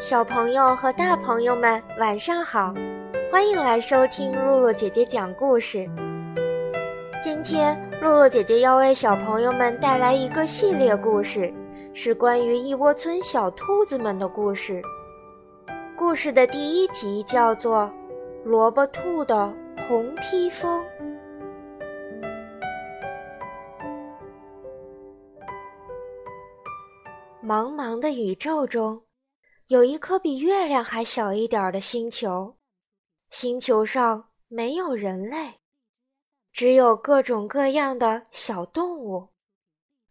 小朋友和大朋友们，晚上好！欢迎来收听露露姐姐讲故事。今天，露露姐姐要为小朋友们带来一个系列故事，是关于一窝村小兔子们的故事。故事的第一集叫做《萝卜兔的红披风》。茫茫的宇宙中。有一颗比月亮还小一点的星球，星球上没有人类，只有各种各样的小动物，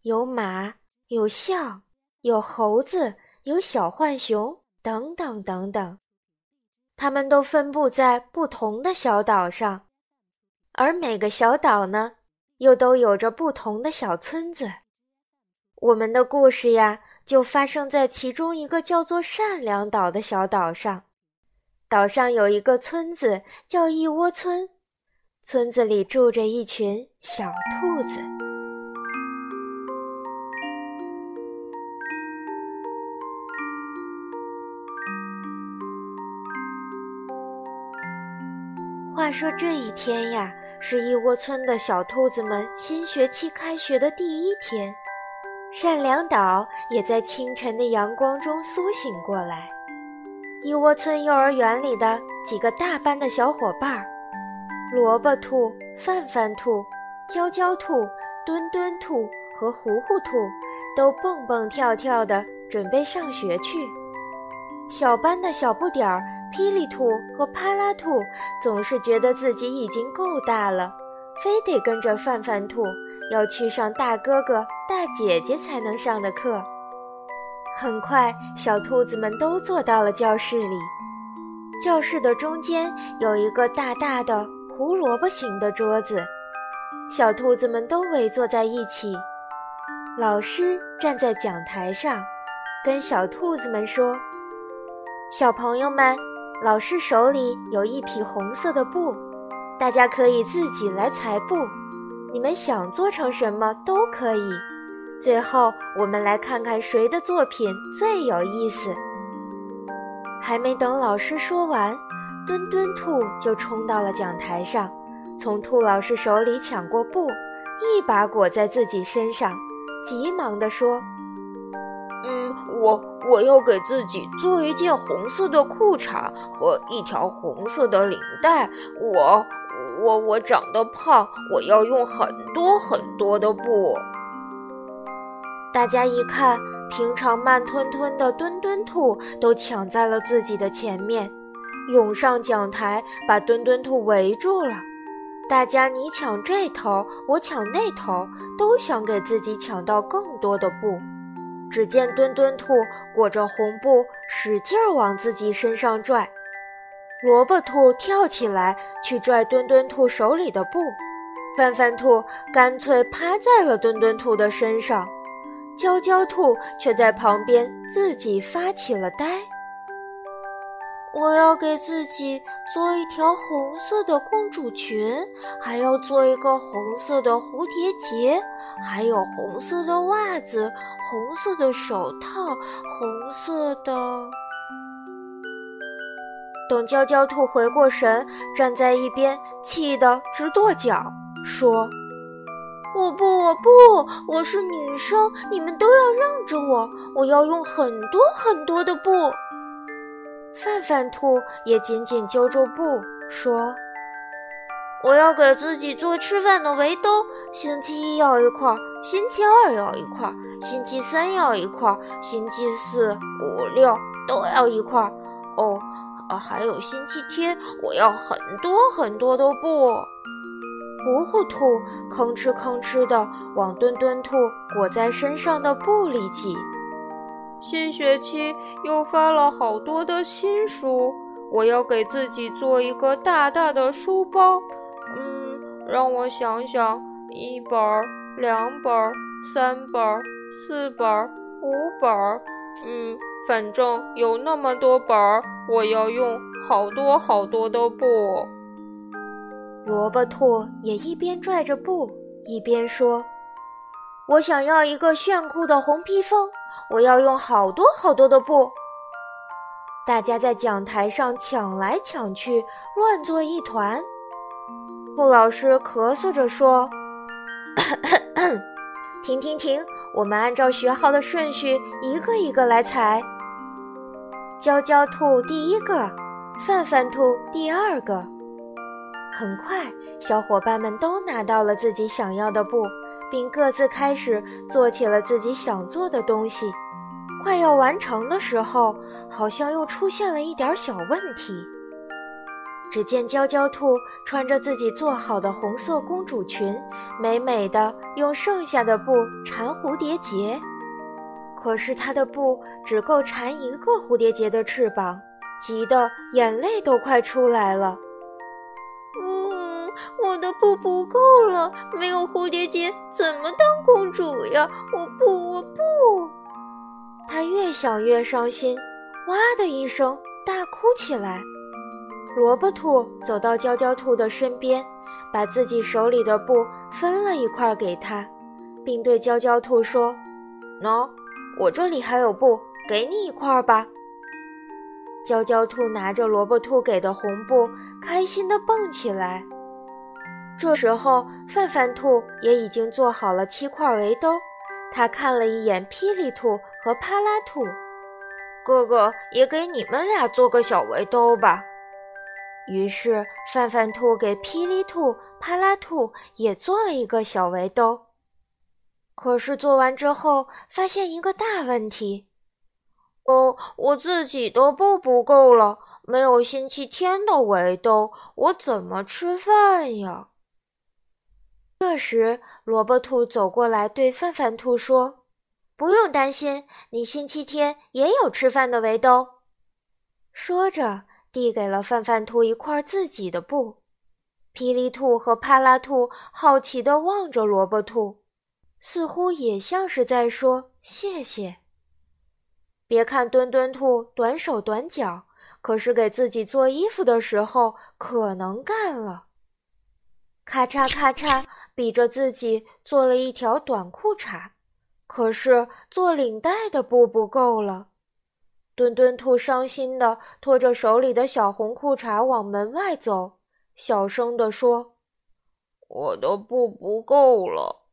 有马，有象，有猴子，有小浣熊，等等等等。它们都分布在不同的小岛上，而每个小岛呢，又都有着不同的小村子。我们的故事呀。就发生在其中一个叫做善良岛的小岛上。岛上有一个村子，叫一窝村。村子里住着一群小兔子。说这一天呀，是一窝村的小兔子们新学期开学的第一天。善良岛也在清晨的阳光中苏醒过来。一窝村幼儿园里的几个大班的小伙伴儿，萝卜兔、饭饭兔、娇娇兔、墩墩兔和糊糊兔，都蹦蹦跳跳的准备上学去。小班的小不点儿霹雳兔和啪啦兔，总是觉得自己已经够大了，非得跟着饭饭兔。要去上大哥哥、大姐姐才能上的课。很快，小兔子们都坐到了教室里。教室的中间有一个大大的胡萝卜形的桌子，小兔子们都围坐在一起。老师站在讲台上，跟小兔子们说：“小朋友们，老师手里有一匹红色的布，大家可以自己来裁布。”你们想做成什么都可以。最后，我们来看看谁的作品最有意思。还没等老师说完，墩墩兔就冲到了讲台上，从兔老师手里抢过布，一把裹在自己身上，急忙地说：“，我我要给自己做一件红色的裤衩和一条红色的领带。我。”我我长得胖，我要用很多很多的布。大家一看，平常慢吞吞的墩墩兔都抢在了自己的前面，涌上讲台，把墩墩兔围住了。大家你抢这头，我抢那头，都想给自己抢到更多的布。只见墩墩兔裹着红布，使劲往自己身上拽。萝卜兔跳起来去拽墩墩兔手里的布，范范兔干脆趴在了墩墩兔的身上，娇娇兔却在旁边自己发起了呆。我要给自己做一条红色的公主裙，还要做一个红色的蝴蝶结，还有红色的袜子、红色的手套、红色的。等娇娇兔回过神，站在一边，气得直跺脚，说：“我不，我不，我是女生，你们都要让着我，我要用很多很多的布。”饭饭兔也紧紧揪住布，说：“我要给自己做吃饭的围兜，星期一要一块，星期二要一块，星期三要一块，星期四、五、六都要一块。哦。”还有星期天，我要很多很多的布。糊糊兔吭哧吭哧地往墩墩兔裹在身上的布里挤。新学期又发了好多的新书，我要给自己做一个大大的书包。嗯，让我想想，一本、两本、三本、四本、五本。嗯，反正有那么多本，我要用好多好多的布。萝卜兔也一边拽着布，一边说：“我想要一个炫酷的红披风，我要用好多好多的布。”大家在讲台上抢来抢去，乱作一团。布老师咳嗽着说：“ 停停停，我们按照学号的顺序，一个一个来采。娇娇兔第一个，范范兔第二个。很快，小伙伴们都拿到了自己想要的布，并各自开始做起了自己想做的东西。”快要完成的时候，好像又出现了一点小问题。只见娇娇兔穿着自己做好的红色公主裙，美美的用剩下的布缠蝴蝶结。可是她的布只够缠一个蝴蝶结的翅膀，急得眼泪都快出来了。嗯，我的布不够了，没有蝴蝶结怎么当公主呀？我不，我不。他越想越伤心，哇的一声大哭起来。萝卜兔走到娇娇兔的身边，把自己手里的布分了一块给他，并对娇娇兔说：“喏，我这里还有布，给你一块吧。”娇娇兔拿着萝卜兔给的红布，开心地蹦起来。这时候，范范兔也已经做好了七块围兜。他看了一眼霹雳兔和帕拉兔，哥哥也给你们俩做个小围兜吧。于是范范兔给霹雳兔、帕拉兔也做了一个小围兜。可是做完之后，发现一个大问题：哦，我自己的布不够了，没有星期天的围兜，我怎么吃饭呀？这时，萝卜兔走过来对范范兔说：“不用担心，你星期天也有吃饭的围兜。”说着，递给了范范兔一块自己的布。霹雳兔和帕拉兔好奇地望着萝卜兔，似乎也像是在说谢谢。别看墩墩兔短手短脚，可是给自己做衣服的时候可能干了。咔嚓咔嚓。比着自己做了一条短裤衩，可是做领带的布不够了。墩墩兔伤心地拖着手里的小红裤衩往门外走，小声地说：“我的布不够了，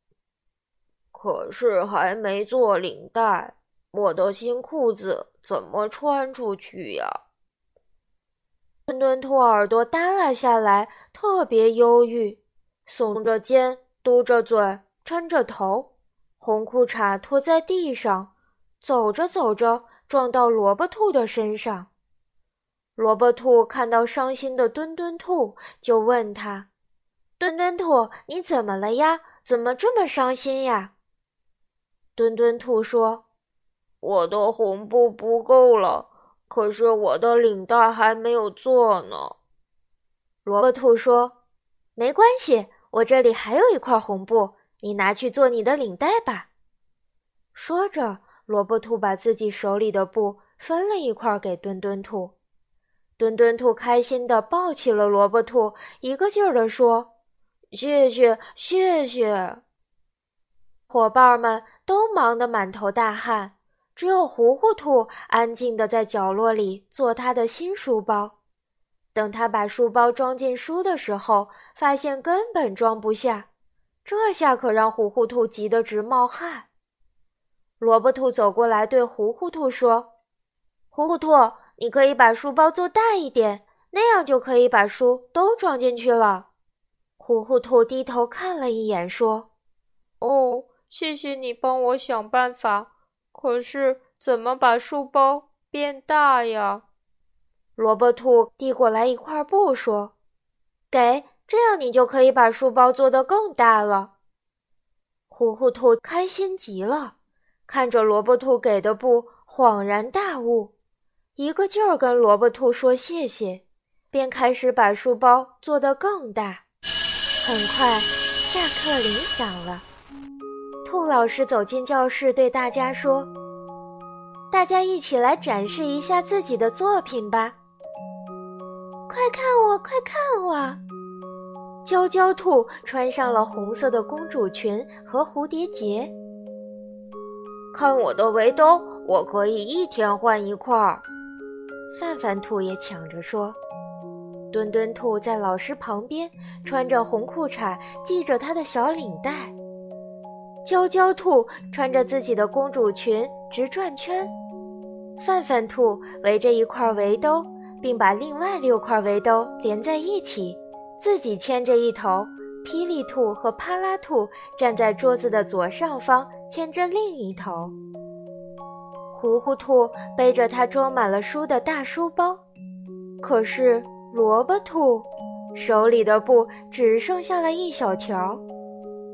可是还没做领带，我的新裤子怎么穿出去呀？”墩墩兔耳朵耷拉下来，特别忧郁。耸着肩，嘟着嘴，抻着头，红裤衩拖在地上，走着走着撞到萝卜兔的身上。萝卜兔看到伤心的墩墩兔，就问他：“墩墩兔，你怎么了呀？怎么这么伤心呀？”墩墩兔说：“我的红布不够了，可是我的领带还没有做呢。”萝卜兔说：“没关系。”我这里还有一块红布，你拿去做你的领带吧。说着，萝卜兔把自己手里的布分了一块给墩墩兔。墩墩兔开心地抱起了萝卜兔，一个劲儿地说：“谢谢，谢谢！”伙伴们都忙得满头大汗，只有糊糊兔安静地在角落里做他的新书包。等他把书包装进书的时候，发现根本装不下，这下可让糊糊兔急得直冒汗。萝卜兔走过来对糊糊兔说：“糊糊兔，你可以把书包做大一点，那样就可以把书都装进去了。”糊糊兔低头看了一眼，说：“哦，谢谢你帮我想办法。可是怎么把书包变大呀？”萝卜兔递过来一块布，说：“给，这样你就可以把书包做得更大了。”糊糊兔开心极了，看着萝卜兔给的布，恍然大悟，一个劲儿跟萝卜兔说谢谢，便开始把书包做得更大。很快，下课铃响了，兔老师走进教室，对大家说：“。”大家一起来展示一下自己的作品吧！快看我，快看我！娇娇兔穿上了红色的公主裙和蝴蝶结。看我的围兜，我可以一天换一块儿。范范兔也抢着说。墩墩兔在老师旁边，穿着红裤衩，系着他的小领带。娇娇兔穿着自己的公主裙，直转圈。范范兔围着一块围兜，并把另外六块围兜连在一起，自己牵着一头。霹雳兔和帕拉兔站在桌子的左上方，牵着另一头。糊糊兔背着它装满了书的大书包，可是。萝卜兔手里的布只剩下了一小条，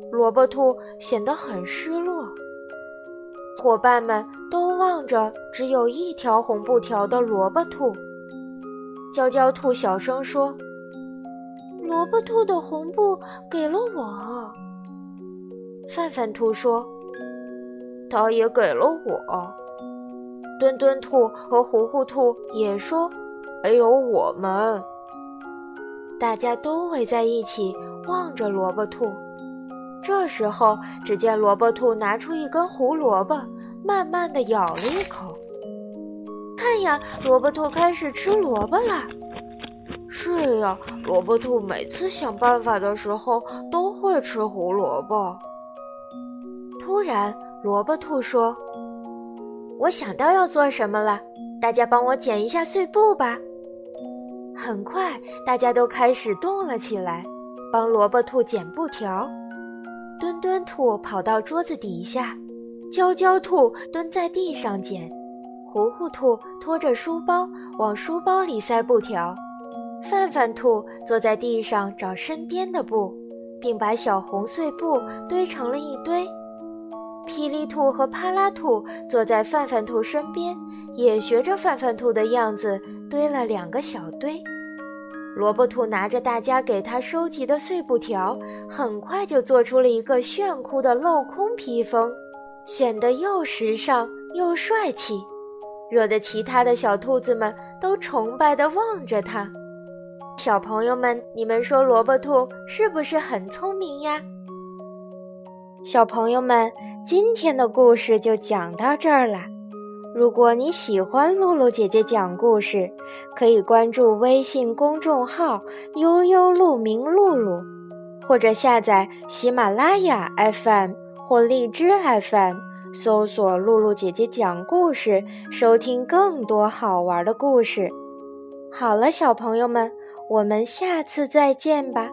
萝卜兔显得很失落。伙伴们都望着只有一条红布条的萝卜兔。娇娇兔小声说：“萝卜兔的红布给了我。”范范兔说：“他也给了我。”墩墩兔和糊糊兔也说。还有我们，大家都围在一起望着萝卜兔。这时候，只见萝卜兔拿出一根胡萝卜，慢慢的咬了一口。看呀，萝卜兔开始吃萝卜了。是呀，萝卜兔每次想办法的时候都会吃胡萝卜。突然，萝卜兔说：“我想到要做什么了，大家帮我捡一下碎布吧。”很快，大家都开始动了起来，帮萝卜兔捡布条。墩墩兔跑到桌子底下，娇娇兔蹲在地上捡，糊糊兔拖着书包往书包里塞布条，范范兔坐在地上找身边的布，并把小红碎布堆成了一堆。霹雳兔和帕拉兔坐在范范兔身边，也学着范范兔的样子。堆了两个小堆，萝卜兔拿着大家给他收集的碎布条，很快就做出了一个炫酷的镂空披风，显得又时尚又帅气，惹得其他的小兔子们都崇拜地望着他。小朋友们，你们说萝卜兔是不是很聪明呀？小朋友们，今天的故事就讲到这儿了。如果你喜欢露露姐姐讲故事，可以关注微信公众号“悠悠鹿鸣露露”，或者下载喜马拉雅 FM 或荔枝 FM，搜索“露露姐姐讲故事”，收听更多好玩的故事。好了，小朋友们，我们下次再见吧。